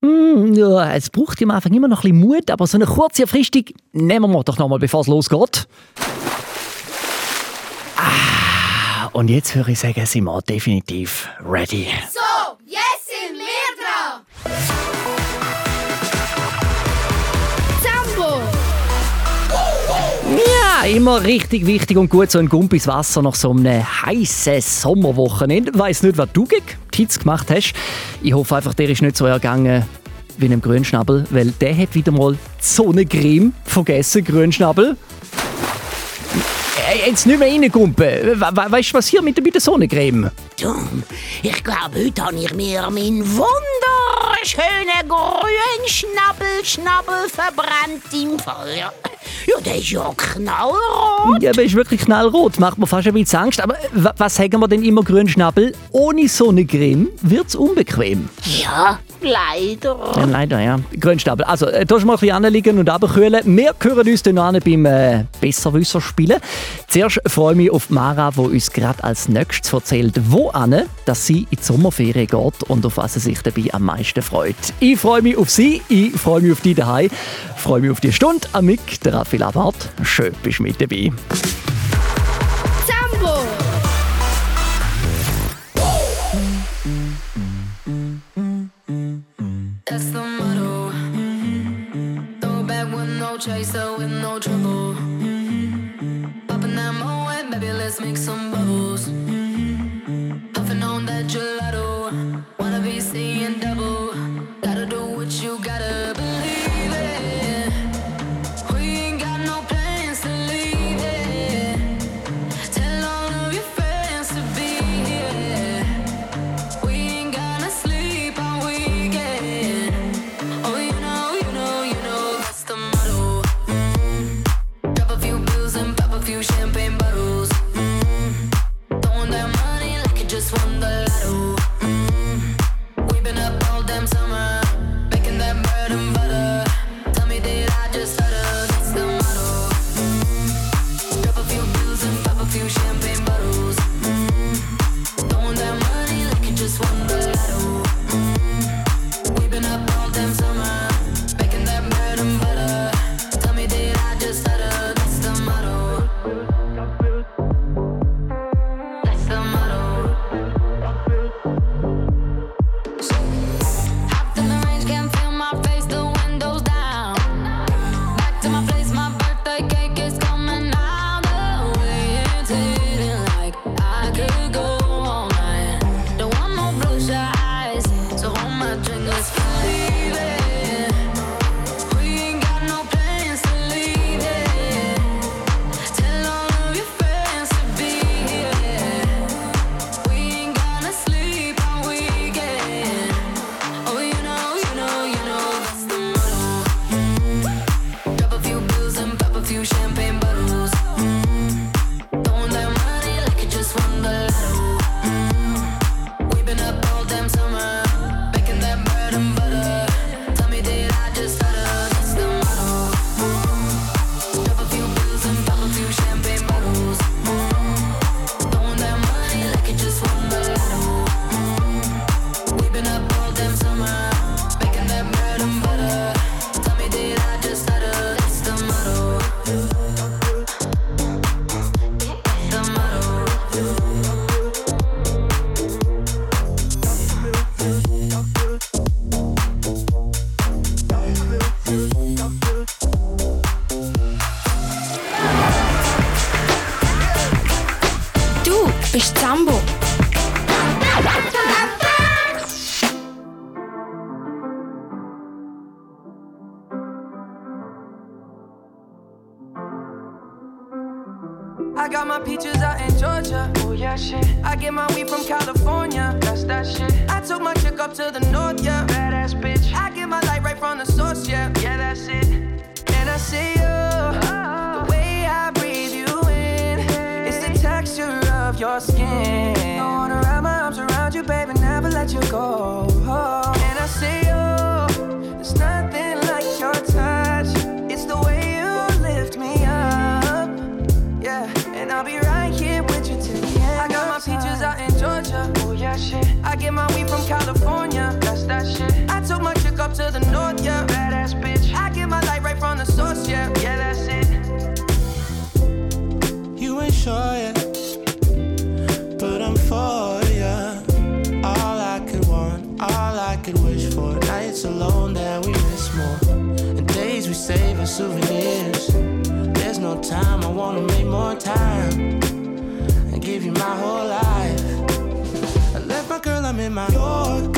Mm, ja, es braucht am Anfang immer noch ein bisschen Mut, aber so eine kurze Erfrischung nehmen wir doch noch mal, bevor es losgeht. Ah, und jetzt höre ich sagen, sind wir definitiv ready. So, jetzt Ja, immer richtig wichtig und gut, so ein Gumpis Wasser nach so einem heißen Sommerwochenende. Ich weiss nicht, was du gegen Hitze gemacht hast. Ich hoffe einfach, der ist nicht so ergangen wie einem Grünschnabel, weil der hat wieder mal die Sonnencreme vergessen, Grünschnabel. Äh, Jetzt nicht mehr reingumpen. We we weißt du, was hier mit, der- mit der Sonnencreme? Dumm. Ich glaube, heute habe ich mir meinen wunderschönen grünen Schnabel, Schnabel verbrannt im Feuer. Ja, der ist ja knallrot. Ja, aber ist wirklich knallrot. Macht mir fast ein bisschen Angst. Aber wa- was sagen wir denn immer, Grünschnabel? Ohne Sonnencreme wird's unbequem. Ja, leider. Ja, leider, ja. Grünstapel. Also, äh, da mal ein bisschen anliegen und abkühlen. Wir hören uns dann an beim äh, Besserwisser spielen. Zuerst freue ich mich auf Mara, die uns gerade als nächstes erzählt, wo an, dass sie in die Sommerferien geht und auf was sie sich dabei am meisten freut. Ich freue mich auf sie, ich freue mich auf die daheim, freue mich auf die Stunde. Amik, der Raffi Labart, schön bist du mit dabei. Chaser, with no trouble. Popping that moe, baby, let's make some bubbles. Give you my whole life. I left my girl, I'm in my Yorker.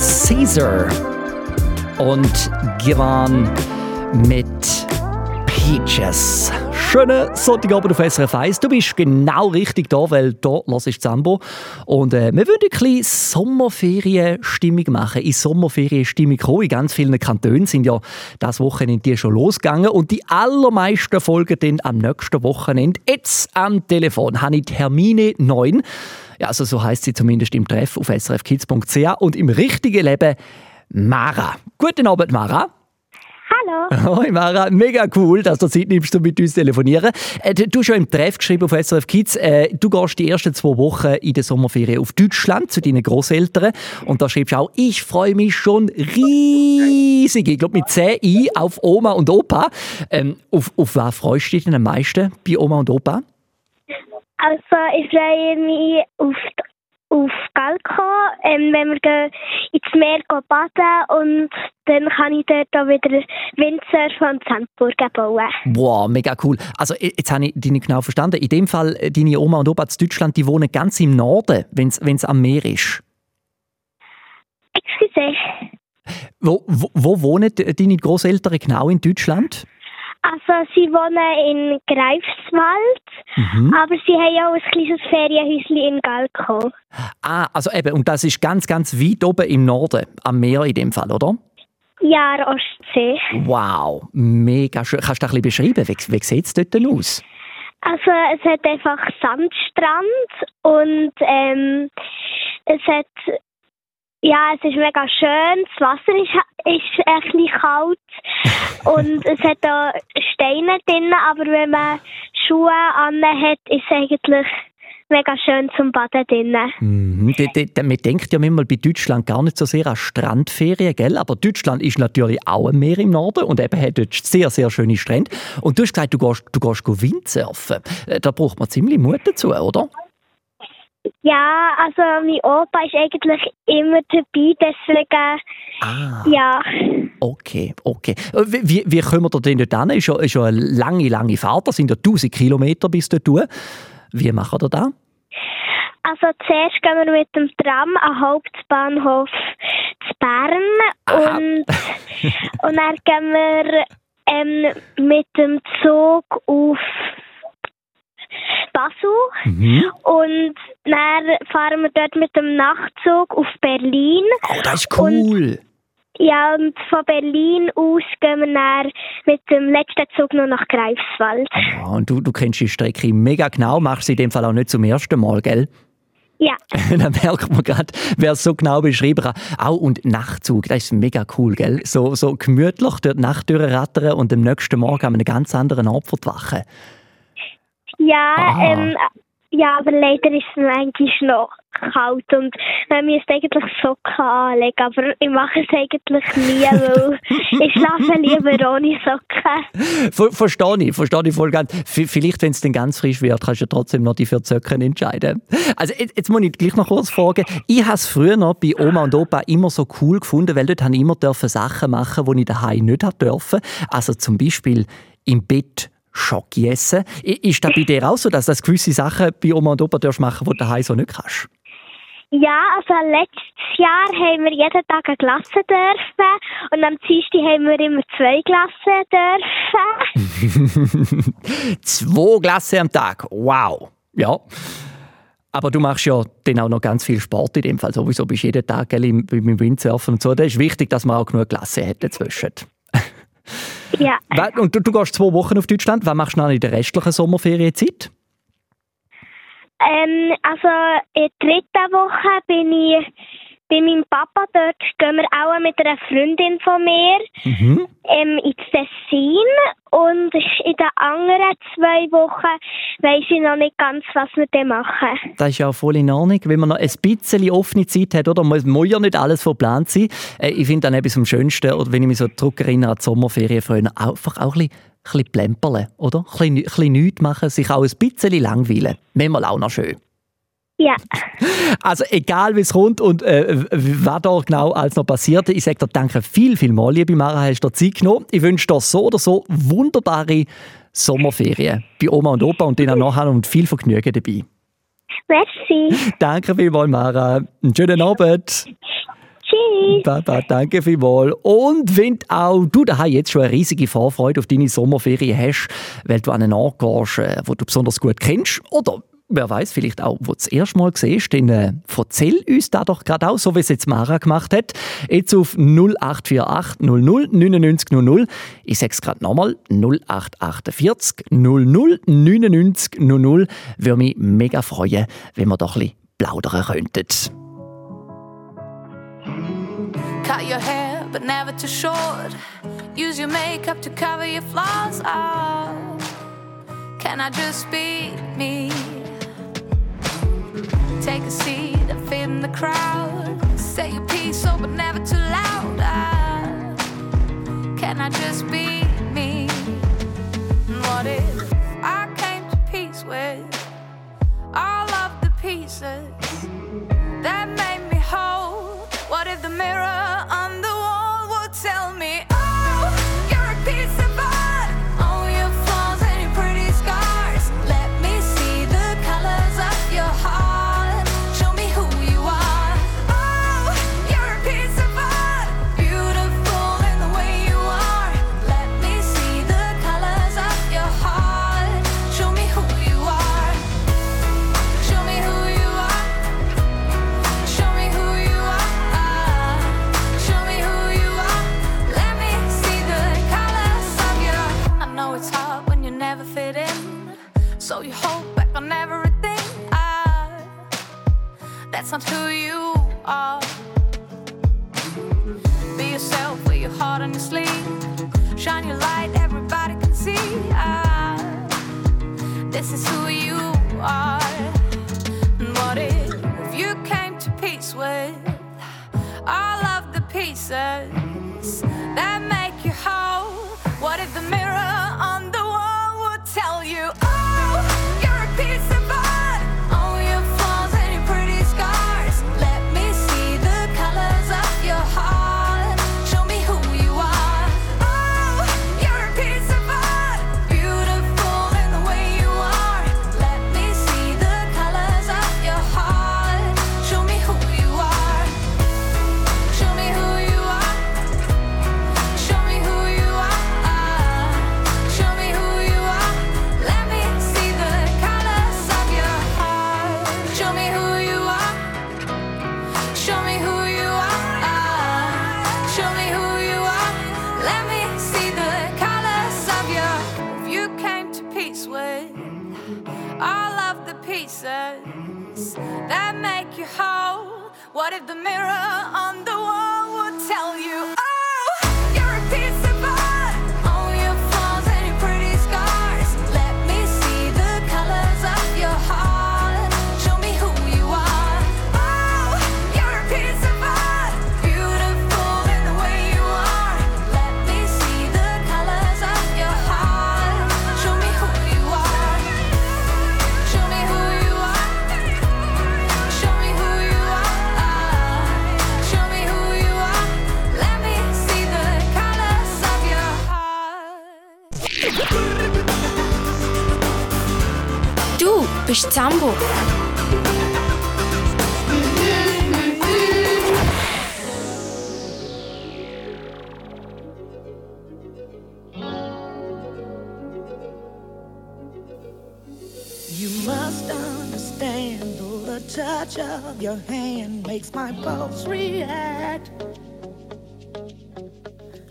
Caesar und Giran mit Peaches. Schönen Sonntagabend auf SRF 1. Du bist genau richtig da, weil da hörst du Zambo. Und äh, wir würden ein bisschen Sommerferienstimmung machen, in Sommerferienstimmung kommen. In ganz vielen Kantonen sind ja das Wochenende die schon losgegangen. Und die allermeisten folgen dann am nächsten Wochenende. Jetzt am Telefon habe ich Hermine 9. Ja, also so heißt sie zumindest im Treff auf srfkids.ch und im richtigen Leben Mara. Guten Abend, Mara. Hallo. Hoi Mara, mega cool, dass du Zeit nimmst, um mit uns telefonieren. Äh, du hast schon im Treff geschrieben auf SRF Kids, äh, du gehst die ersten zwei Wochen in der Sommerferien auf Deutschland zu deinen Großeltern und da schreibst du auch, ich freue mich schon riesig, ich glaube mit 10 I auf Oma und Opa. Ähm, auf, auf was freust du dich denn am meisten bei Oma und Opa? Also ich freue mich auf, auf Galko, ähm, wenn wir gehen ins Meer gehen baden und dann kann ich dort auch wieder Windsurfen und Sandburgen bauen. Wow, mega cool. Also jetzt habe ich dich nicht genau verstanden. In dem Fall, äh, deine Oma und Opa in Deutschland, die wohnen ganz im Norden, wenn es am Meer ist. Excuse. Wo, wo, wo wohnen deine Großeltern genau in Deutschland? Also sie wohnen in Greifswald, Mhm. aber sie haben auch ein kleines Ferienhäuschen in Galko. Ah, also eben, und das ist ganz, ganz weit oben im Norden, am Meer in dem Fall, oder? Ja, an Ostsee. Wow, mega schön. Kannst du das ein bisschen beschreiben? Wie, wie sieht es dort denn aus? Also es hat einfach Sandstrand und ähm, es hat ja, es ist mega schön. Das Wasser ist, ist ein bisschen kalt und es hat da Steine drin, aber wenn man Schuhe an hat, ist es eigentlich mega schön zum Baden drin. Mhm. Man denkt ja manchmal bei Deutschland gar nicht so sehr an Strandferien, gell? Aber Deutschland ist natürlich auch ein Meer im Norden und eben hat dort sehr, sehr schöne Strände. Und du hast gesagt, du gehst, du gehst Windsurfen. Äh, Da braucht man ziemlich Mut dazu, oder? Ja, also mein Opa ist eigentlich immer dabei, deswegen Ah. ja. Okay, okay. Äh, Wie, wie- kommen wir denn dort hin? Ist ja, ist ja eine lange, lange Fahrt. Das sind ja 1000 Kilometer bis dorthin. Wie machen wir das? Also zuerst gehen wir mit dem Tram am Hauptbahnhof zu Bern Aha. und, und dann gehen wir ähm, mit dem Zug auf Basel Mhm. und dann fahren wir dort mit dem Nachtzug auf Berlin. Oh, das ist cool. Ja, und von Berlin aus gehen wir dann mit dem letzten Zug noch nach Greifswald. Ja, und du, du kennst die Strecke mega genau, machst sie in dem Fall auch nicht zum ersten Mal, gell? Ja, Dann merkt man gerade, wer es so genau beschrieben hat. Auch und Nachtzug, das ist mega cool, gell? So, so gemütlich durch die Nacht durchrattern und am nächsten Morgen an einem ganz anderen Ort verwachen. Ja, Ah. ähm, ja, aber leider ist es manchmal noch kalt und man müsste eigentlich Socken anlegen, aber ich mache es eigentlich nie, weil ich schlafe lieber ohne Socken. Ver verstehe ich, verstehe ich voll ganz. V vielleicht, wenn es dann ganz frisch wird, kannst du trotzdem noch die vier Zöcken entscheiden. Also jetzt, jetzt muss ich gleich noch kurz fragen. Ich habe es früher noch bei Oma und Opa immer so cool gefunden, weil dort habe ich immer dürfen Sachen machen, die ich daheim nicht dürfen. Also zum Beispiel im Bett Schoki essen. Ist das bei dir auch so, dass das gewisse Sachen bei Oma und Opa machen, die du daheim so nicht kannst? Ja, also letztes Jahr haben wir jeden Tag eine Klasse dürfen und am Dienstag haben wir immer zwei Klassen dürfen. Zwei Glasse am Tag. Wow. Ja. Aber du machst ja dann auch noch ganz viel Sport in dem Fall. Sowieso bist du jeden Tag gell, im, im Windsurfen und so. Da ist wichtig, dass man auch genug Klasse hat dazwischen. Ja, Und du, du gehst zwei Wochen auf Deutschland. Was machst du dann in der restlichen Sommerferienzeit? ähm, also in der dritten Woche bin ich bei meinem Papa. Dort gehen wir auch mit einer Freundin von mir Mhm. ähm, ins Tessin und in den anderen zwei Wochen weiss ich noch nicht ganz, was wir dann machen. Das ist ja auch voll in Ordnung, wenn man noch ein bisschen offene Zeit hat, oder? Muss, muss ja nicht alles verplant sein. Äh, ich finde dann etwas am schönsten, oder wenn ich mich so zurückerinnere an die Sommerferien früher, einfach auch ein bisschen, ein bisschen plemperle, oder? Ein bisschen, ein bisschen nichts machen, sich auch ein bisschen langweilen. Manchmal auch noch schön. Ja, Also egal wie es kommt und äh, was da genau alles noch passiert, ich sage dir danke viel, viel mal, liebe Mara, hast du dir Zeit genommen. Ich wünsche dir so oder so wunderbare Sommerferien bei Oma und Opa und denen nachher und viel Vergnügen dabei. merci. Danke vielmals, Mara. Einen schönen Abend. Tschüss. Baba, danke vielmals. Und wenn auch du daheim jetzt schon eine riesige Vorfreude auf deine Sommerferien hast, weil du an einen Ort gehst, äh, wo du besonders gut kennst, oder wer weiß vielleicht auch, wo du das erste Mal siehst, dann äh, erzähl uns da doch gerade auch, so wie es jetzt Mara gemacht hat. Jetzt auf 0848 00 99 00. Ich sage es gerade nochmal, 0848 00 99 00. Würde mich mega freuen, wenn wir doch ein bisschen plaudern könnten. Cut your hair, but never too short. Use your makeup to cover your flaws. Ah, can I just be me? Take a seat and fit in the crowd. Say your piece, oh, but never too loud. Ah, can I just be me? What if I came to peace with all of the pieces? that that's not who you are. Be yourself, wear your heart on your sleeve. Shine your light, everybody can see. Ah, this is who you are. And What if you came to peace with all of the pieces You must understand the touch of your hand makes my pulse react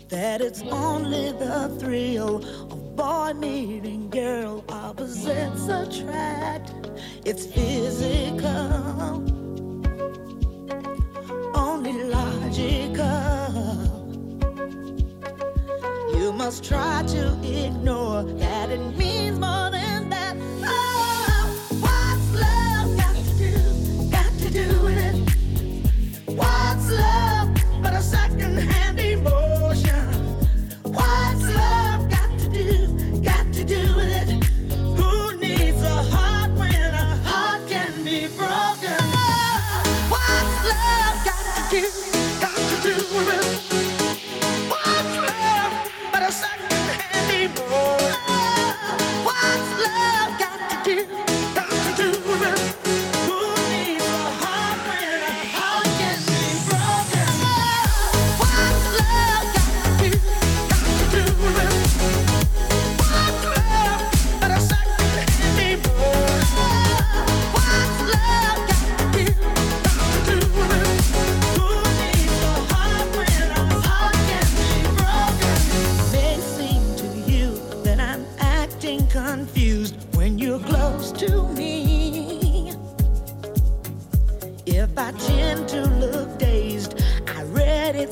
that it's only the thrill of boy meeting girl cause it's trap. it's physical, only logical. You must try to ignore that it means more.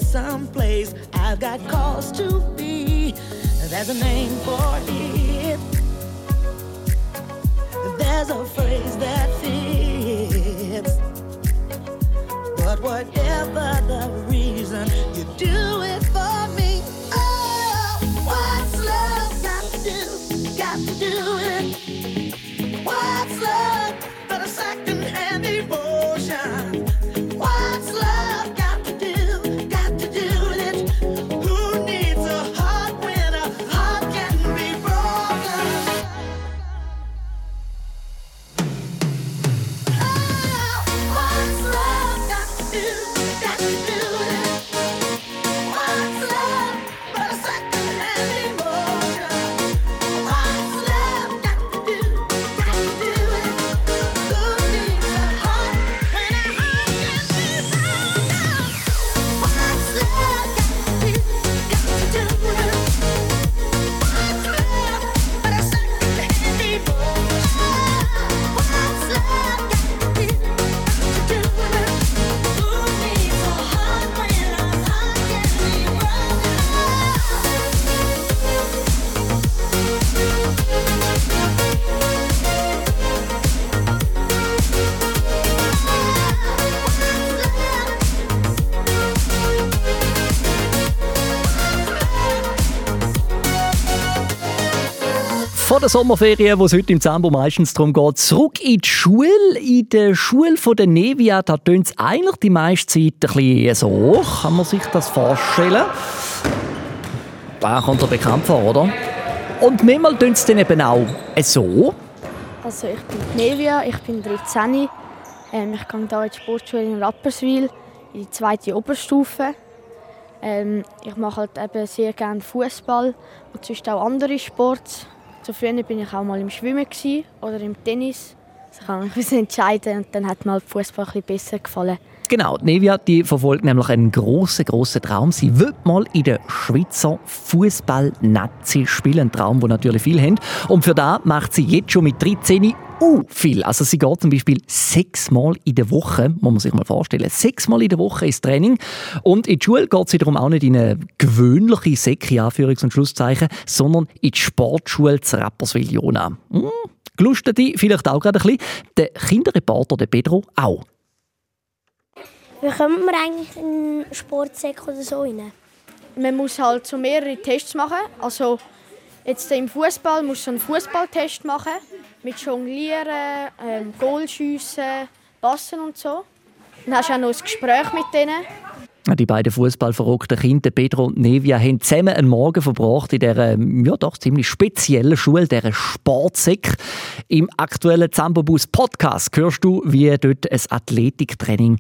someplace I've got cause to be. There's a name for it. There's a phrase that fits. But whatever the reason, you do it for me. Oh, what's love got to do? Got to do it. What's love but a second-hand emotion? der Sommerferien, wo es heute im Zambo meistens darum geht, zurück in die Schule. In der Schule von der Nevia, da tönt es eigentlich die meiste Zeit ein bisschen so. Kann man sich das vorstellen? Da kommt der bekannt vor, oder? Und manchmal tönt es dann eben auch so. Also ich bin die Nevia, ich bin 13. Ähm, ich gehe hier in die Sportschule in Rapperswil, in die zweite Oberstufe. Ähm, ich mache halt eben sehr gerne Fußball und sonst auch andere Sports. So früher bin ich auch mal im Schwimmen oder im Tennis. Ich kann mich entscheiden und dann hat mir halt Fußball besser gefallen. Genau, die Nevia die verfolgt nämlich einen grossen, grossen Traum. Sie will mal in der Schweizer Fußball-Nazi spielen. Ein Traum, den natürlich viele haben. Und für das macht sie jetzt schon mit 13 uh, viel. Also sie geht zum Beispiel sechsmal in der Woche, muss man sich mal vorstellen, sechsmal in der Woche ins Training. Und in die Schule geht sie darum auch nicht in eine gewöhnliche Säcke, Anführungs- und Schlusszeichen, sondern in die Sportschule zu Rapperswil-Jona. Hm, gelustete vielleicht auch gerade ein bisschen. Der Kinderreporter, der Pedro, auch. Wie kommt man eigentlich in einen Sportsack oder so rein? Man muss halt so mehrere Tests machen. Also jetzt im Fußball musst du einen Fußballtest machen mit Jonglieren, ähm, Goalschiessen, Passen und so. Dann hast du auch noch ein Gespräch mit denen. Die beiden fußballverrückten Kinder, Pedro und Nevia, haben zusammen einen Morgen verbracht in dieser ja, doch ziemlich speziellen Schule, dieser Sportsäck. Im aktuellen Zambobus Podcast hörst du, wie dort ein Athletiktraining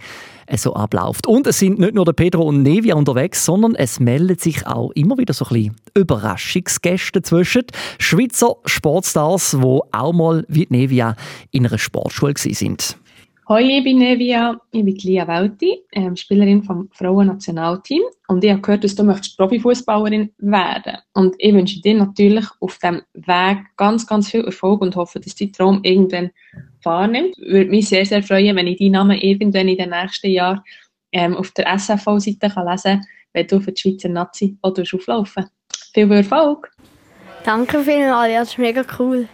so abläuft. Und es sind nicht nur der Pedro und Nevia unterwegs, sondern es melden sich auch immer wieder so ein bisschen Überraschungsgäste zwischen. Schweizer Sportstars, die auch mal wie Nevia in einer Sportschule sind. Hoi, ich bin Nevia, ich bin Lia Welti, ähm, Spielerin vom Frauennationalteam und ich habe gehört, dass du möchtest Profifußballerin werden. Und ich wünsche dir natürlich auf diesem Weg ganz, ganz viel Erfolg und hoffe, dass dein Traum irgendwann wahrnimmt. Würde mich sehr, sehr freuen, wenn ich deinen Namen irgendwann in den nächsten Jahren ähm, auf der SFV-Seite lesen kann, wenn du für die Schweizer Nazi auch auflaufen Viel Erfolg! Danke vielmals, ja, das ist mega cool.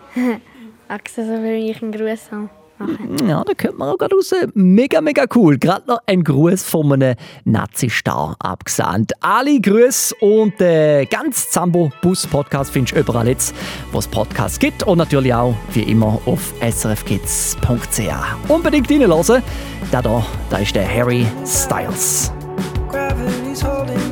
Axel, so will ich einen Gruß haben. Ja, da könnte man auch gerade raus. Mega, mega cool. Gerade noch ein Gruß von einem Nazi-Star abgesandt. Ali Grüß und äh, ganz Zambo Bus Podcast findest du überall jetzt, wo es Podcasts gibt. Und natürlich auch, wie immer, auf srfkids.ch. Unbedingt reinhören. Da, da, da ist der Harry Styles. Gravity's holding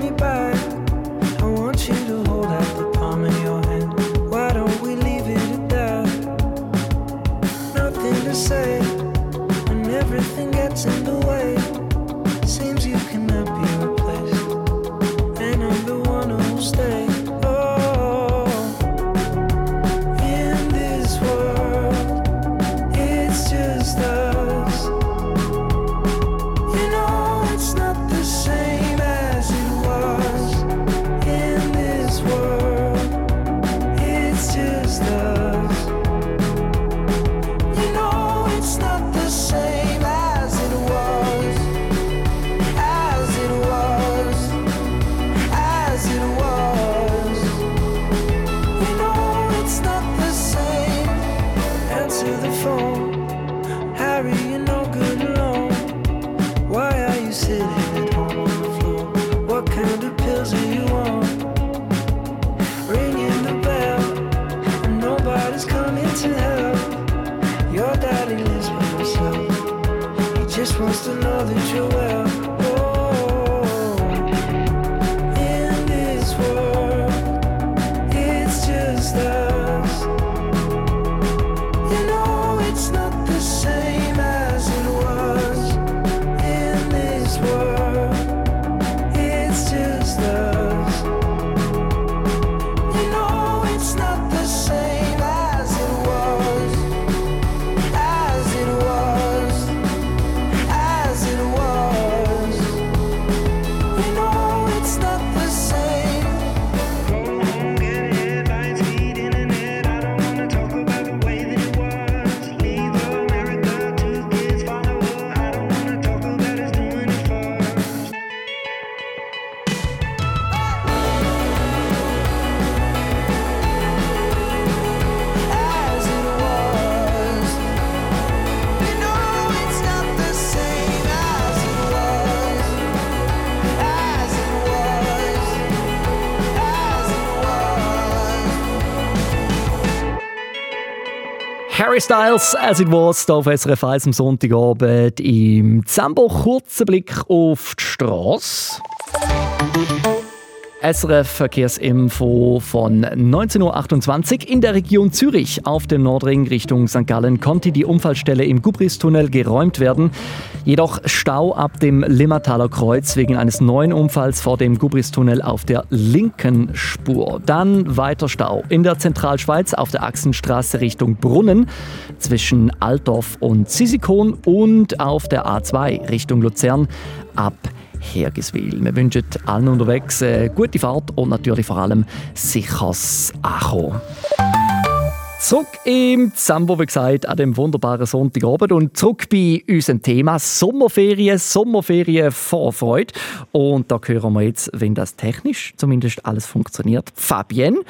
just wants to know that you're Harry Styles, as it was, hier auf SRF 1 am Sonntagabend im Zambo. Kurzer Blick auf die Straße. SRF Verkehrsinfo von 19.28 Uhr. In der Region Zürich auf dem Nordring Richtung St. Gallen konnte die Unfallstelle im Gubristunnel geräumt werden. Jedoch Stau ab dem Limmertaler Kreuz wegen eines neuen Unfalls vor dem Gubristunnel auf der linken Spur. Dann weiter Stau in der Zentralschweiz auf der Achsenstraße Richtung Brunnen zwischen Altdorf und Sisikon und auf der A2 Richtung Luzern ab Hergiswil. Wir wünschen allen unterwegs eine gute Fahrt und natürlich vor allem sicheres Ankommen. Zurück im Zambo, wie gesagt, an dem wunderbaren Sonntagabend und zurück bei unserem Thema Sommerferien, Sommerferien Vorfreude. Und da hören wir jetzt, wenn das technisch zumindest alles funktioniert, Fabienne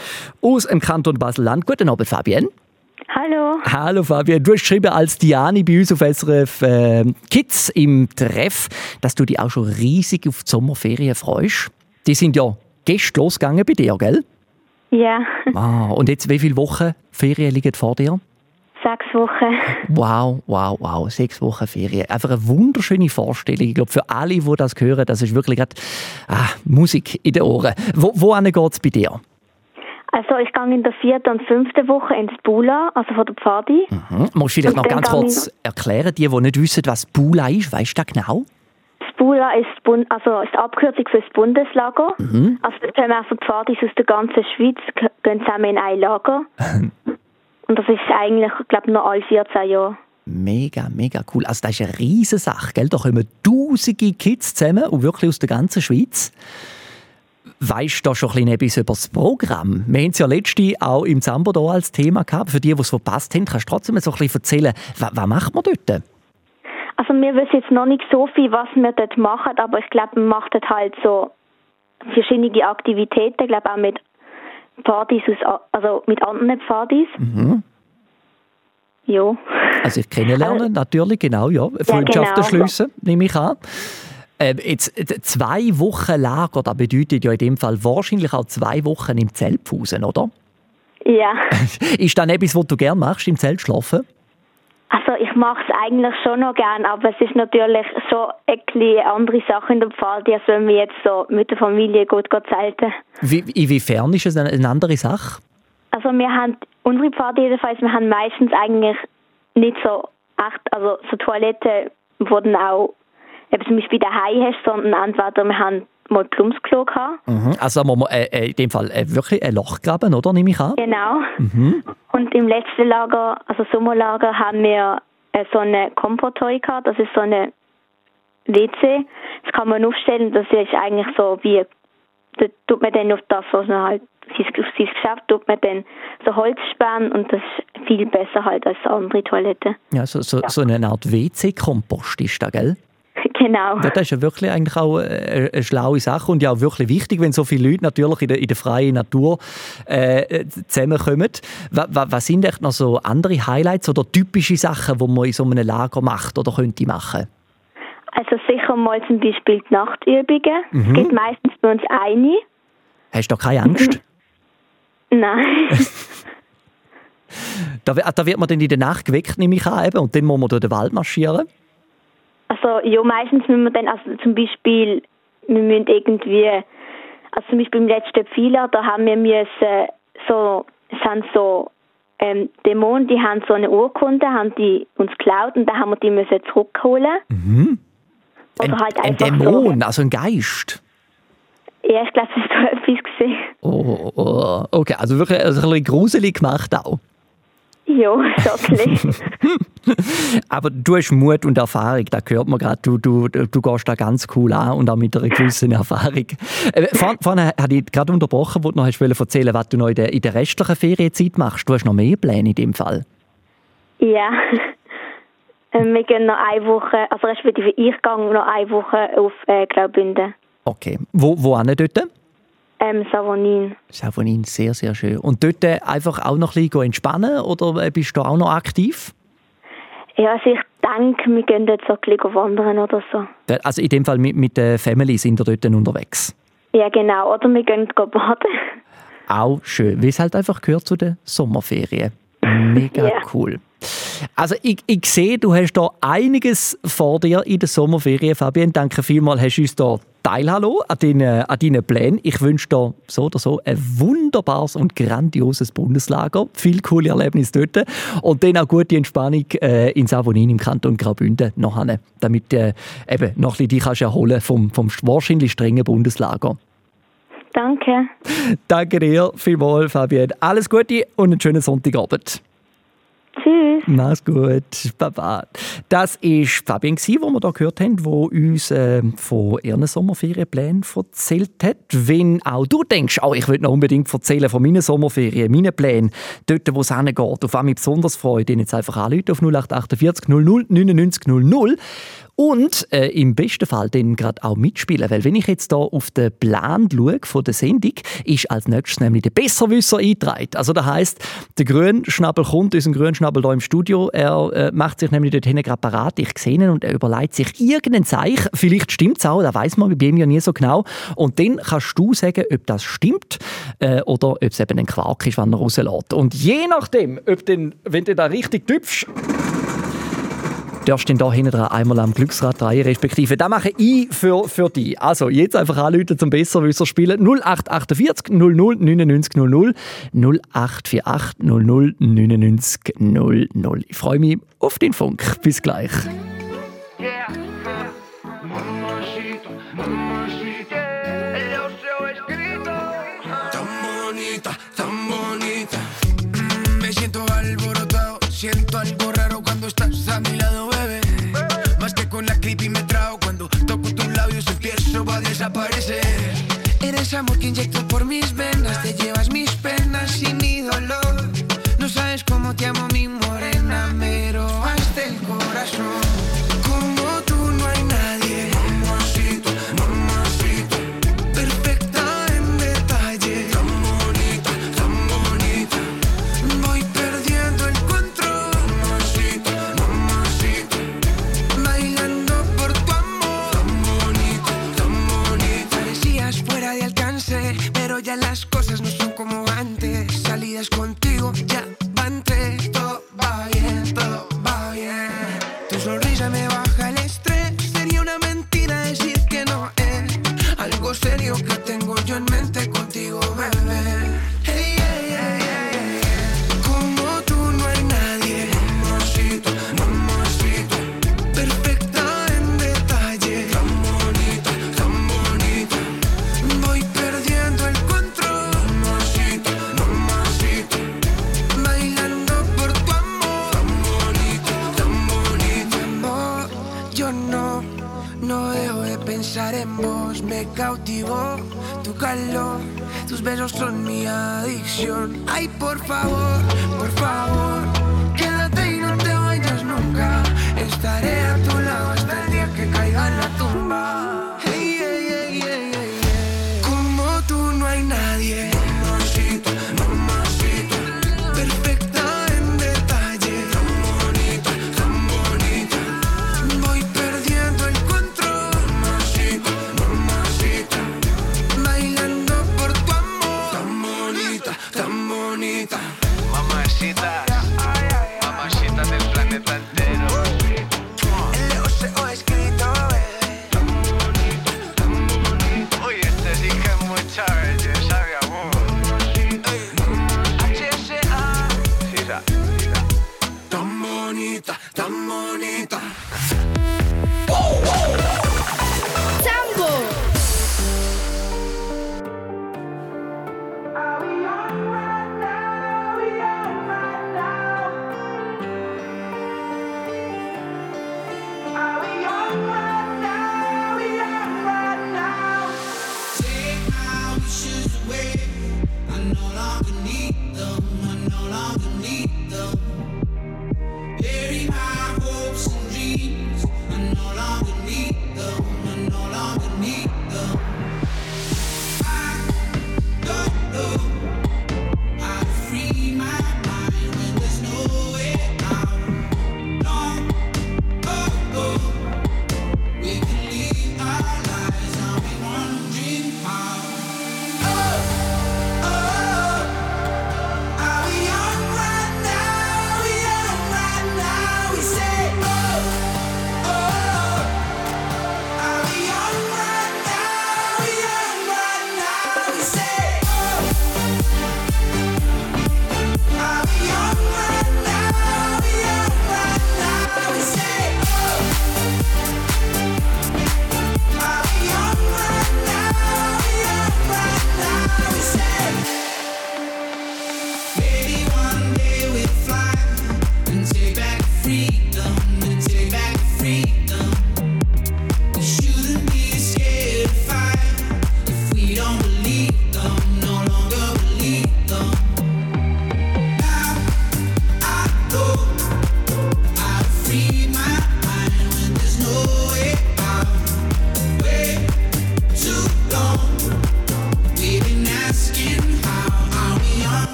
aus dem Kanton Basel-Land. Guten Abend, Fabienne. Hallo. Hallo Fabian, du hast geschrieben als Diani bei uns auf SRF äh, Kids im Treff, dass du dich auch schon riesig auf die Sommerferien freust. Die sind ja gestern losgegangen bei dir, gell? Ja, Ah, und jetzt, wie viele Wochen Ferien liegen vor dir? sechs Wochen. Wow, wow, wow, sechs Wochen Ferien. Einfach eine wunderschöne Vorstellung. Ich glaube, für alle, die das hören, das ist wirklich gerade ah, Musik in den Ohren. Wo, wohin geht es bei dir? Also ich gehe in der vierten und fünften Woche ins Bula, also von der Pfadi. Hm? Musst vielleicht Und noch ganz kurz erklären, die, die nicht wissen, was Bula ist, weißt du das genau? Das Bula ist, also ist die Abkürzung für das Bundeslager. Mhm. Also da kommen also die Pfadis aus der ganzen Schweiz, gehen zusammen in ein Lager. und das ist eigentlich, ich glaube, nur alle 14 Jahre. Mega, mega cool. Also das ist eine riesige Sache, gell? Da kommen tausende Kids zusammen und wirklich aus der ganzen Schweiz. Weißt du da schon ein bisschen etwas über das Programm? Wir haben es ja letzte auch im Zambo hier als Thema gehabt. Für die, die es verpasst haben, kannst du trotzdem so ein bisschen erzählen, was, was macht man dort? Also wir wissen jetzt noch nicht so viel, was wir dort machen, aber ich glaube, man macht dort halt so verschiedene Aktivitäten, ich glaube auch mit Pfadis, aus, also mit anderen Pfadis. Mhm. Ja. Also kennenlernen, natürlich, genau, ja. Freundschaften genau. schliessen, nehme ich an. Ähm, jetzt, äh, zwei Wochen Lager, das bedeutet ja in dem Fall wahrscheinlich auch zwei Wochen im Zelt pfusen, oder? Ja. Ist das etwas, was du gerne machst, im Zelt schlafen? Also ich mache es eigentlich schon noch gern, aber es ist natürlich schon eine andere Sache in der Pfadi, als wenn wir jetzt so mit der Familie gut zelten. Wie, inwiefern ist es eine, andere Sache? Also wir haben, unsere Pfadi jedenfalls, wir haben meistens eigentlich nicht so echt, also so Toiletten wurden auch eben zum Beispiel daheim hast, sondern entweder wir haben mal Plumpsklo gehabt. Mhm. Also muss man äh, äh, in dem Fall äh, wirklich ein Loch graben, oder? Nehme ich an. Genau. Mhm. Und im letzten Lager, also Sommerlager, haben wir äh, so eine Komfortoi gehabt. Das ist so eine WC. Das kann man aufstellen. Das ist eigentlich so wie, da tut man dann auf das, was man halt, sein, auf sein Geschäft tut man dann so Holzspäne und das ist viel besser halt als andere Toilette. Ja, so, so, so eine Art WC-Kompost ist da, gell? Genau. Ja, das ist ja wirklich eigentlich auch äh, eine schlaue Sache und ja auch wirklich wichtig, wenn so viele Leute natürlich in der, in der freien Natur äh, zusammenkommen. Was, was sind echt noch so andere Highlights oder typische Sachen, die man in so einem Lager macht oder könnte machen? Also sicher mal zum Beispiel die Nachtübungen. Mhm. Es gibt meistens bei uns eine. Hast du da keine Angst? Nein. Da, wi- da wird man dann in der Nacht geweckt, nehme ich an, eben, und dann muss man durch den Wald marschieren. Also ja, meistens müssen wir dann, also zum Beispiel, wir müssen irgendwie, also zum Beispiel im letzten Pfeiler, da haben wir müssen so, es haben so ähm, Dämonen, die haben so eine Urkunde, haben die uns geklaut und dann haben wir die müssen zurückholen. Mhm. Oder halt Ein Dämon, also ein Geist. So, ja, ich glaube, das ist so etwas gesehen. Oh, oh, okay, also wirklich also ein bisschen gruselig gemacht auch. Ein bisschen. Aber du hast Mut und Erfahrung, da hört man gerade, du, du, du gehst da ganz cool an und auch mit einer gewissen Erfahrung. Äh, vor, vorhin hatte ich gerade unterbrochen, wo du noch hast erzählen was du noch in der, in der restlichen Ferienzeit machst. Du hast noch mehr Pläne in dem Fall. ja. Ähm, wir gehen noch eine Woche, also respektive ich gehe noch eine Woche auf äh, Graubünden. Okay. Wo, wo dort? Ähm, Savonin. Savonin, sehr, sehr schön. Und dort äh, einfach auch noch ein bisschen entspannen oder äh, bist du auch noch aktiv? Ja, also ich denke, wir gehen dort so ein bisschen wandern oder so. Also in dem Fall mit, mit der Family sind ihr dort unterwegs. Ja, genau. Oder wir gehen baden. Auch schön, wie es halt einfach gehört zu den Sommerferien. Mega Ja. cool. Also ich, ich sehe, du hast da einiges vor dir in der Sommerferien, Fabian. Danke vielmals, hast du uns da teilhaben an deinen, an deinen Plänen. Ich wünsche dir so oder so ein wunderbares und grandioses Bundeslager. Viel coole Erlebnisse dort. Und dann auch gute Entspannung äh, in Savonin im Kanton Graubünden nachher, damit äh, eben noch ein bisschen dich kannst erholen vom, vom wahrscheinlich strengen Bundeslager. Danke. Danke dir vielmals, Fabian. Alles Gute und einen schönen Sonntagabend. Tschüss. Mach's gut, Baba. Das war Fabian, den wir hier gehört haben, der uns äh, von ihren Sommerferienplänen erzählt hat. Wenn auch du denkst, oh, ich will noch unbedingt erzählen von meinen Sommerferien, meinen Plänen, dort, wo es hingeht, auf was mich besonders freut, dann jetzt einfach anrufen auf 0848 00 99 00 und äh, im besten Fall dann gerade auch mitspielen. Weil wenn ich jetzt hier auf den Plan schaue von der Sendung, ist als nächstes nämlich der Besserwisser eingetragen. Also das heisst, der Grünschnabel kommt, unser Grünschnabel hier im Studio, er äh, macht sich nämlich dort hinten gerade parat, ich sehe ihn und er überlegt sich irgendein Zeichen, vielleicht stimmt es auch, das weiß man bei ihm ja nie so genau. Und dann kannst du sagen, ob das stimmt äh, oder ob es eben ein Quark ist, wenn er rauslässt. Und je nachdem, ob denn, wenn du da richtig tüpfst, darfst dann da hinten einmal am Glücksrad drehen, respektive da mache ich für, für dich. Also jetzt einfach anrufen zum Besserwisser spielen 0848 00 99 00 0848 00 99 00. Ich freue mich auf den Funk. Bis gleich. Tan Eres amor que inyecto por mis venas, te llevas mis penas y mi dolor. No sabes cómo te amo, mi contigo ya van tres. Todo va bien, todo va bien. Tu sonrisa me baja el estrés. Sería una mentira decir que no es algo serio que Ay, por favor.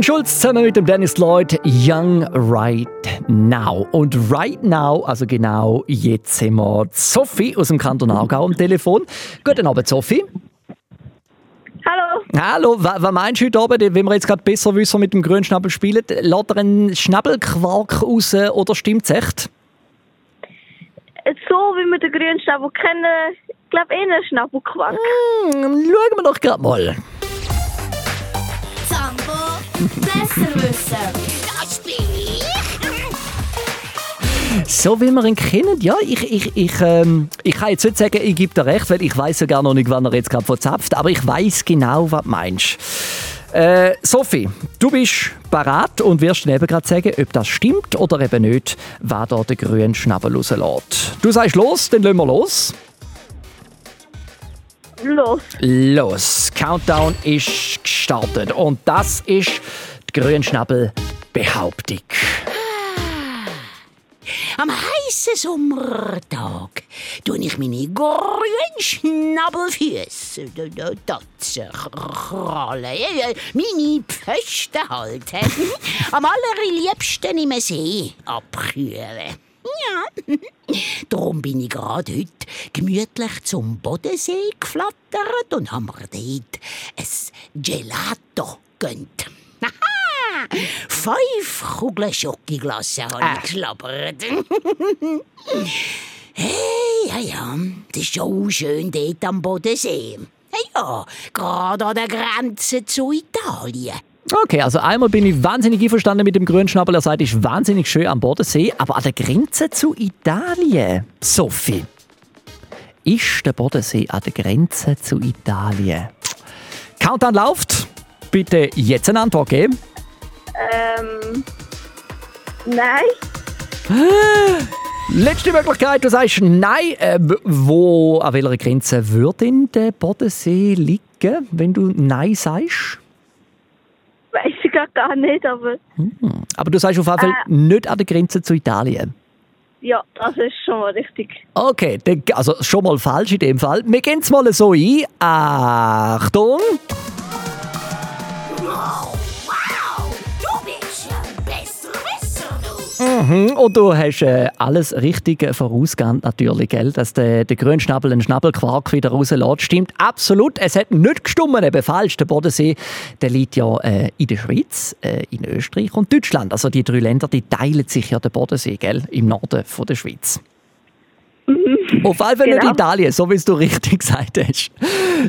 Martin Schulz zusammen mit dem Dennis Lloyd, Young Right Now. Und right now, also genau jetzt sind wir Sophie aus dem Kanton Aargau am Telefon. Guten Abend, Sophie. Hallo. Hallo, wa- was meinst du heute Abend, wenn wir jetzt gerade besser wissen mit dem Grünschnabel spielen? Lässt er einen Schnabelquark raus oder stimmt's echt? So wie wir den Grünschnabel kennen, ich glaube eher ein Schnabelquark. Hm, schauen wir doch gerade mal. Besser wissen. Das bin ich. So wie wir ihn kennen, ja, ich, ich, ich, ähm, ich kann jetzt nicht sagen, ich gebe dir recht, weil ich weiß ja gar noch nicht, wann er jetzt gerade verzapft, aber ich weiß genau, was du meinst. Äh, Sophie, du bist parat und wirst eben gerade sagen, ob das stimmt oder eben nicht, wer da den grünen Schnabel rauslässt. Du sagst los, dann lassen wir los. Los. Los, Countdown ist gestartet und das ist die grüne Behauptung. Am heißen Sommertag tue ich meine grünen Schnabelfüße, d- d- Tatzen, Krallen, meine Pfosten halten. Am allerliebsten im See abkühlen. Ja, darum bin ich gerade heute gemütlich zum Bodensee geflattert und haben mir dort ein Gelato gönnt. Haha! Fünf Kugeln Schokoglasse habe ich geschlabbert. hey, ja, ja, das ist schon schön dort am Bodensee. Ja, ja, gerade an der Grenze zu Italien. Okay, also einmal bin ich wahnsinnig einverstanden mit dem Grünschnabel. Er sagt, ist wahnsinnig schön am Bodensee, aber an der Grenze zu Italien. Sophie, ist der Bodensee an der Grenze zu Italien? Countdown läuft. Bitte jetzt eine Antwort geben. Ähm. Nein. Letzte Möglichkeit, du sagst nein. Äh, wo, an welcher Grenze würde denn der Bodensee liegen, wenn du nein sagst? Weiß ich grad gar nicht, aber Aber du sagst auf jeden Fall nicht an der Grenze zu Italien. ja, das ist schon mal richtig. Okay, also schon mal falsch in dem Fall. Wir gehen es mal so ein. Achtung! Mhm, und du hast äh, alles richtig vorausgegangen, natürlich, gell? dass der, der Grünschnabel einen Schnabelquark wieder rauslässt. Stimmt absolut. Es hat nicht gestummen, eben falsch. Der Bodensee der liegt ja äh, in der Schweiz, äh, in Österreich und Deutschland. Also die drei Länder die teilen sich ja den Bodensee gell? im Norden von der Schweiz. Auf jeden Fall nicht Genau. Italien, so wie es du richtig gesagt hast.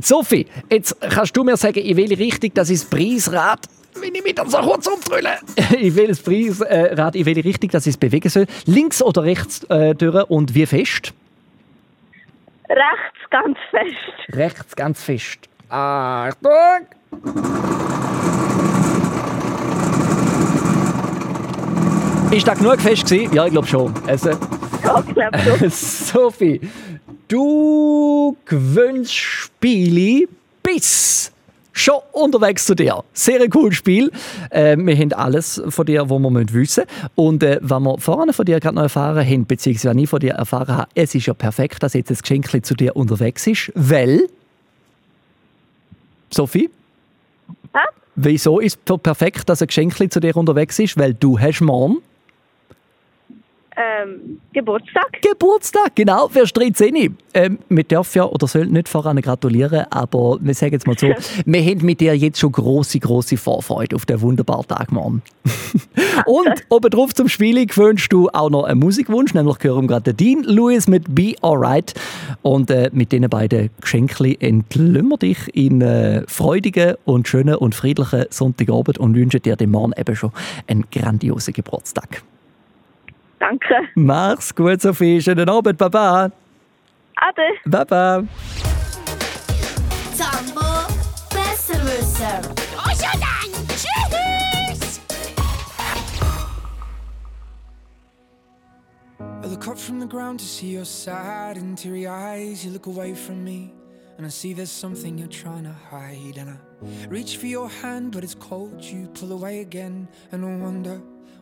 Sophie, jetzt kannst du mir sagen, in welche Richtung das ist Preisrad wenn ich mich dann so kurz umdrülle. In welches Preisrad, in welche Richtung das es bewegen soll. Links oder rechts äh, durch und wie fest? Rechts ganz fest. Rechts ganz fest. Achtung! Ist da genug fest gewesen? Ja, ich glaube schon. Also, Ja, ich glaube schon. Sophie, du gewöhnst Spiele bis schon unterwegs zu dir. Sehr cooles Spiel. Äh, wir haben alles von dir, was wir wissen müssen. Und äh, was wir vorhin von dir gerade noch erfahren haben, beziehungsweise ich von dir erfahren habe, es ist ja perfekt, dass jetzt ein Geschenk zu dir unterwegs ist, weil... Sophie? Hä? Wieso ist es perfekt, dass ein Geschenk zu dir unterwegs ist? Weil du hast morgen Ähm, Geburtstag. Geburtstag, genau, für 13. Ähm, wir dürfen ja oder sollen nicht voran gratulieren, aber wir sagen jetzt mal so, wir haben mit dir jetzt schon große, große Vorfreude auf den wunderbaren Tag morgen. Und obendrauf zum Spielen wünschst du auch noch einen Musikwunsch, nämlich hören gerade Dean Lewis mit Be Alright. Und äh, mit diesen beiden Geschenken wir dich in äh, freudigen und schönen und friedlichen Sonntagabend und wünschen dir den morgen eben schon einen grandiosen Geburtstag. Danke. Mach's gut, Sophie. Schönen Abend. Baba. Ade. Baba. Zambo, besser wissen. Also dann, tschüss. I look up from the ground to see your sad and teary eyes. You look away from me, and I see there's something you're trying to hide. And I reach for your hand, but it's cold. You pull away again, and I wonder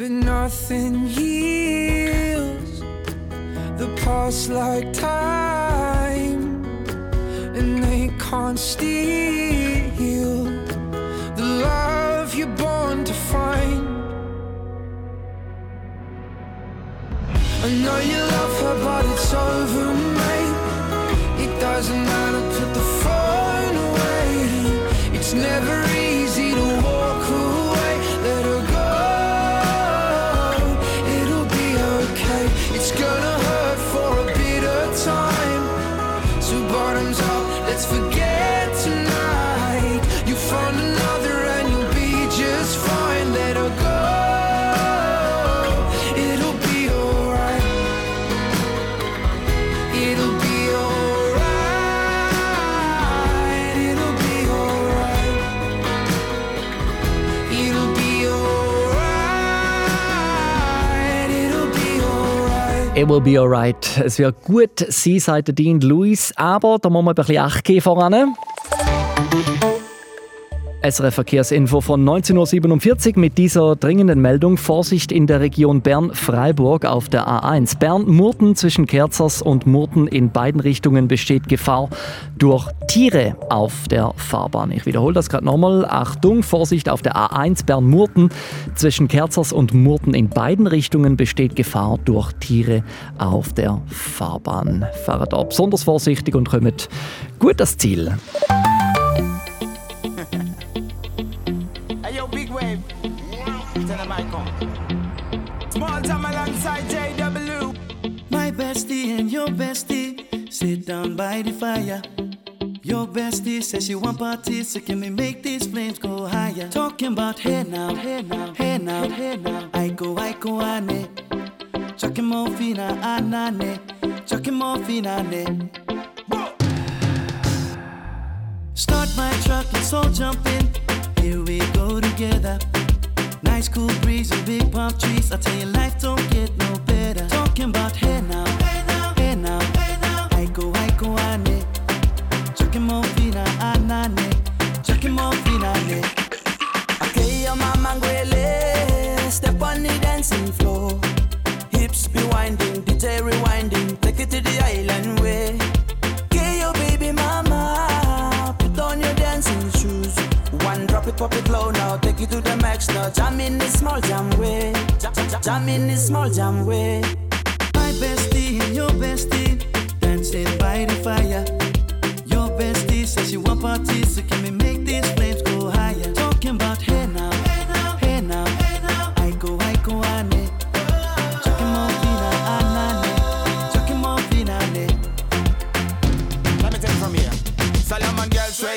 But nothing heals the past like time, and they can't steal the love you're born to find. I know you love her, but it's over, mate. It doesn't matter, put the phone away. It's never It will be alright. Es wird gut sein, sagt Dean Lewis, aber da muss man ein bisschen Acht geben voran. SRF Verkehrsinfo von 19.47 Uhr mit dieser dringenden Meldung. Vorsicht in der Region Bern-Freiburg auf der A1. Bern-Murten zwischen Kerzers und Murten in beiden Richtungen besteht Gefahr durch Tiere auf der Fahrbahn. Ich wiederhole das gerade nochmal. Achtung, Vorsicht auf der A1 Bern-Murten zwischen Kerzers und Murten in beiden Richtungen besteht Gefahr durch Tiere auf der Fahrbahn. Fahrt da besonders vorsichtig und kommt gut das Ziel. Bestie sit down by the fire. Your bestie says she want parties, so can we make these flames go higher? Talking about hey now, hey now, hey now, hey now. I go, I go, ane. Chucking more fina, anane. Chucking more fina, ah, ne. Start my truck, let's all jump in. Here we go together. Nice cool breeze and big palm trees. I tell you, life don't get no better. Talking about hey now, go, I go, ane. Chucking more fina, anane. Chucking more fina, ne. Okay, your mama ngwele. Step on the dancing floor. Hips be winding, DJ rewinding. Take it to the island way. Okay, your baby mama. Put on your dancing shoes. One drop it, pop it low now. Take it to the max now. Jam in this small jam way. Jam, jam, jam in this small jam way. My bestie your bestie dancing by the fire. Your bestie says she want parties, so can we make this flames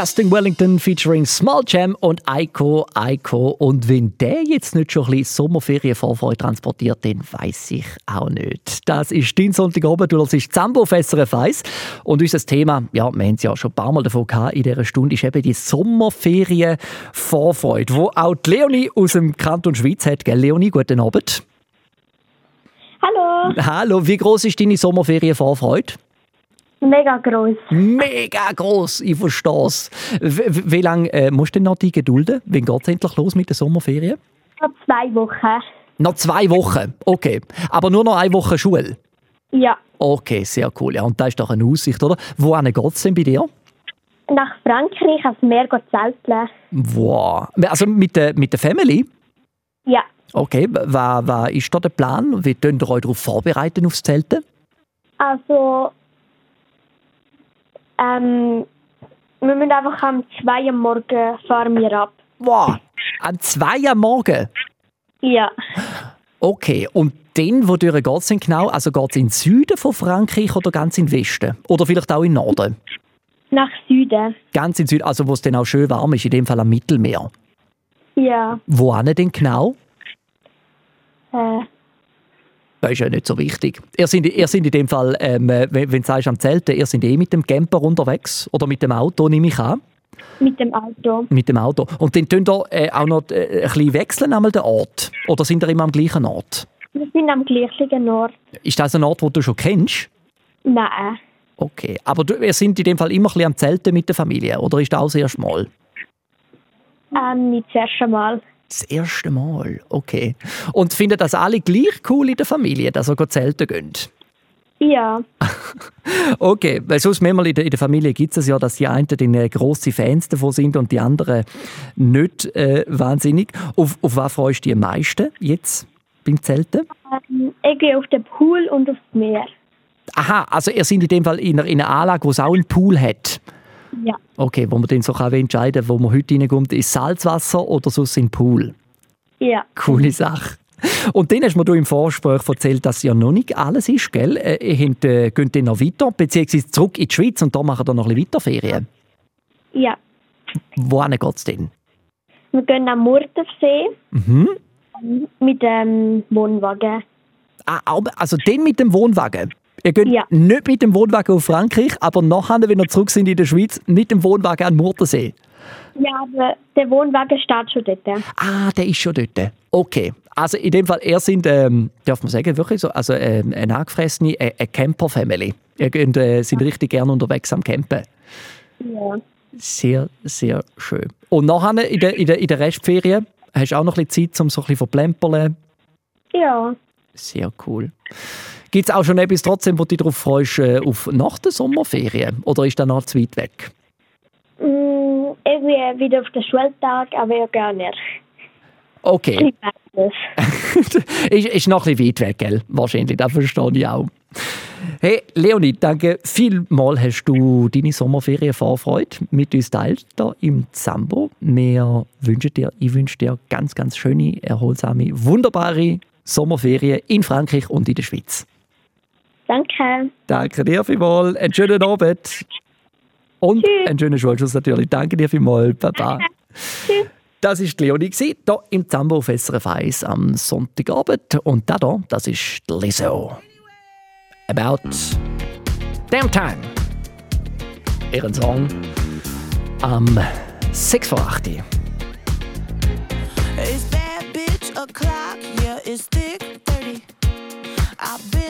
Justin Wellington featuring Small Jam und Eiko Eiko. Und wenn der jetzt nicht schon ein bisschen Sommerferienvorfreude transportiert, dann weiß ich auch nicht. Das ist dein Sonntagabend, du hörst Zambo SRF 1. Und unser Thema, ja, wir haben es ja schon ein paar Mal davon gehabt, in dieser Stunde, ist eben die Sommerferienvorfreude, wo auch die Leonie aus dem Kanton Schweiz hat. Gell, Leonie, guten Abend. Hallo. Hallo, wie groß ist deine Sommerferienvorfreude? Mega groß. Mega groß, ich verstehe es. Wie, lange äh, musst du denn noch die gedulden? Wann geht es endlich los mit der Sommerferien? Vor zwei Wochen. Noch zwei Wochen, okay. Aber nur noch eine Woche Schule? Ja. Okay, sehr cool. Ja, und das ist doch eine Aussicht, oder? Wohin geht es denn bei dir? Nach Frankreich aufs Meer geht zelteln. Wow. Also mit der, mit der Family? Ja. Okay, was, was ist da der Plan? Wie könnt ihr euch darauf vorbereiten, aufs Zelten? Also, ähm, wir müssen einfach am 2 Uhr morgen fahren wir ab. Wow. Am 2 am Morgen? Ja. Okay, und dann, wodurch geht es denn genau? Also geht es in den Süden von Frankreich oder ganz in den Westen? Oder vielleicht auch in den Norden? Nach Süden. Ganz in den Süden, also wo es dann auch schön warm ist, in dem Fall am Mittelmeer. Ja. Wo denn genau? Äh, Das ist ja nicht so wichtig. Ihr seid, ihr seid in dem Fall, ähm, äh, wenn, wenn du sagst am Zelten, ihr seid eh mit dem Camper unterwegs oder mit dem Auto, nehme ich an. mit dem Auto. Mit dem Auto. Und dann könnt ihr äh, auch noch äh, ein bisschen wechseln, einmal den Ort. Oder sind ihr immer am gleichen Ort? Wir sind am gleichen Ort. Ist das ein Ort, den du schon kennst? Nein. Okay. Aber du, ihr seid in dem Fall immer ein bisschen am Zelten mit der Familie, oder ist das auch das erste Mal? Ähm, nicht das erste Mal. Das erste Mal, okay. Und findet das alle gleich cool in der Familie, dass ihr zelten geht? Ja. Okay, weil sonst manchmal in der, in der Familie gibt es ja, dass die einen dann äh, grosse Fans davon sind und die anderen nicht äh, wahnsinnig. Auf, auf was freust du dich am meisten jetzt beim Zelten? Ähm, ich gehe auf den Pool und aufs Meer. Aha, also ihr seid in dem Fall in einer, in einer Anlage, wo es auch einen Pool hat. Ja. Okay, wo man dann so kann entscheiden wo man heute reinkommt, ist Salzwasser oder sonst in den Pool. Ja. Coole Sache. Und dann hast du mir im Vorgespräch erzählt, dass ja noch nicht alles ist, gell? Äh, Ihr äh, geht dann noch weiter, beziehungsweise zurück in die Schweiz und da machen ihr noch ein bisschen weiter Ferien. Ja. Wohin geht es denn? Wir gehen am Murtersee Mhm. mit dem Wohnwagen. Ah, aber- also dann mit dem Wohnwagen? Ihr geht nicht mit dem Wohnwagen auf Frankreich, aber nachher, wenn ihr zurück sind in der Schweiz, mit dem Wohnwagen an Murtensee. Ja, aber der Wohnwagen steht schon dort. Ah, der ist schon dort. Okay. Also in dem Fall, er sind, ähm, darf man sagen, wirklich so, also ähm, eine angefressene, äh, eine Camper-Family. Ihr geht, äh, sind richtig gerne unterwegs am Campen. Ja. Sehr, sehr schön. Und nachher in der, in der, in der Restferien hast du auch noch ein bisschen Zeit, um so ein bisschen verplempern. Ja. Sehr cool. Gibt es auch schon etwas trotzdem, wo du dich darauf freust, äh, auf nach der Sommerferien? Oder ist das noch zu weit weg? Mm, irgendwie wieder auf den Schultag, aber ja gar nicht. Okay. Ist, ist noch ein bisschen weit weg, gell? Wahrscheinlich, das verstehe ich auch. Hey, Leonie, danke vielmals hast du deine Sommerferien Vorfreude mit uns teilt da im Zambo. Wir wünschen dir, ich wünsche dir ganz, ganz schöne, erholsame, wunderbare Sommerferien in Frankreich und in der Schweiz. Danke. Danke dir vielmals. Einen schönen Abend. Und einen schönen Schulschluss natürlich. Danke dir vielmals. Baba. Das war die Leonie, hier im Zambo auf SRF 1 am Sonntagabend. Und da hier, das ist die Lizzo. About Damn Time. Ihren Song am 6 vor 8 Uhr. It's bad bitch o'clock, yeah, it's thick 30. I've been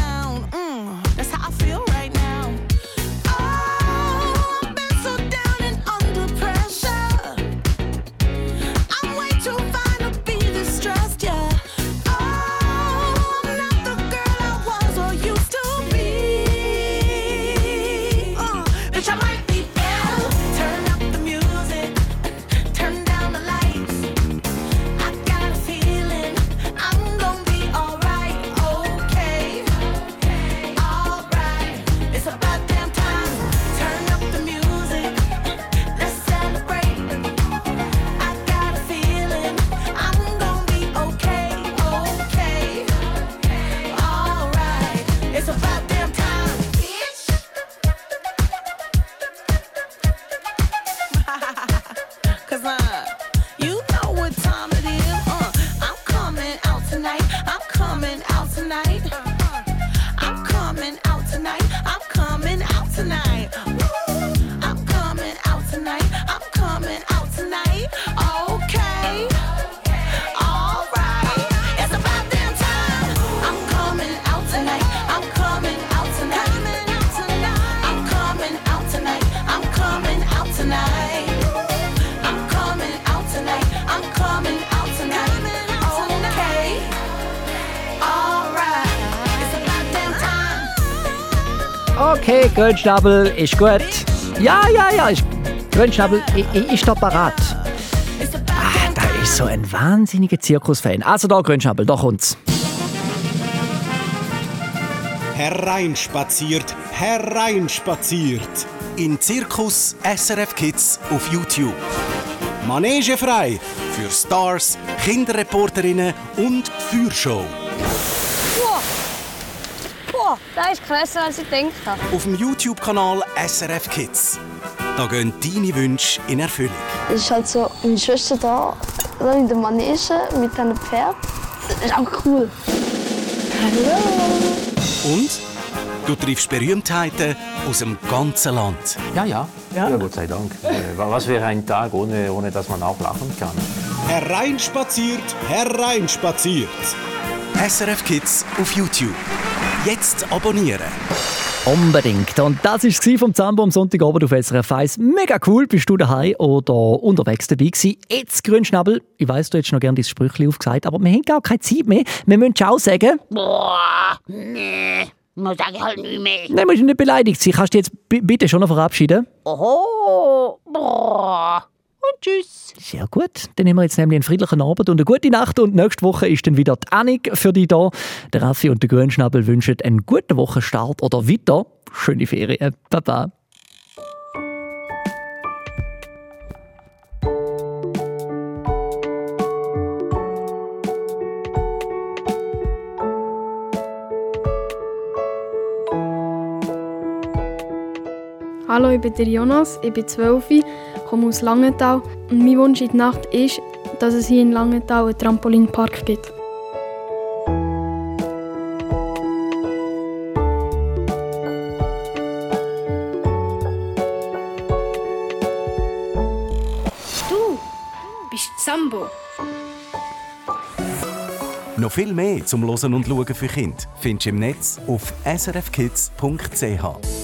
Grünschnabel ist gut. Ja, ja, ja, ist, Grünschnabel i- i- ist da parat. Ah, da ist so ein wahnsinniger Zirkusfan. Also da, Grünschnabel, da kommt's. Hereinspaziert, hereinspaziert. In Zirkus SRF Kids auf YouTube. Manege frei für Stars, Kinderreporterinnen und Feuershow. Boah. Boah, krasser, als ich gedacht habe. Auf dem YouTube-Kanal SRF Kids. Da gehen deine Wünsche in Erfüllung. Es ist halt so meine Schwester da, da in der Manege mit einem Pferd. Das ist auch cool. Hallo. Und du triffst Berühmtheiten aus dem ganzen Land. Ja, ja. Ja, Gott sei Dank. Äh, Was wäre ein Tag, ohne, ohne dass man auch lachen kann? Hereinspaziert, hereinspaziert. SRF Kids auf YouTube. Jetzt abonnieren. Unbedingt. Und das war vom Zambo am Sonntagabend auf SRF 1. Mega cool, bist du daheim oder unterwegs dabei gewesen. Jetzt, Grünschnabel, ich weiss, du hättest noch gerne dein Sprüchli aufgesagt, aber wir haben gar keine Zeit mehr. Wir müssen Ciao sagen. Boah, nee. Man sag ich halt nicht mehr. Nein, musst du nicht beleidigt sein. Kannst du dich jetzt bitte schon noch verabschieden? Oho, boah und tschüss. Sehr gut. Dann nehmen wir jetzt nämlich einen friedlichen Abend und eine gute Nacht. Und nächste Woche ist dann wieder die Annik für dich da. Der Raffi und der Grünschnabel wünschen einen guten Wochenstart oder weiter. Schöne Ferien. Baba. Hallo, ich bin der Jonas, ich bin 12 komme aus Langenthal und mein Wunsch in der Nacht ist, dass es hier in Langenthal einen Trampolinpark gibt. Du bist Sambo. Noch viel mehr zum Losen und Schauen für Kinder findest du im Netz auf srfkids.ch.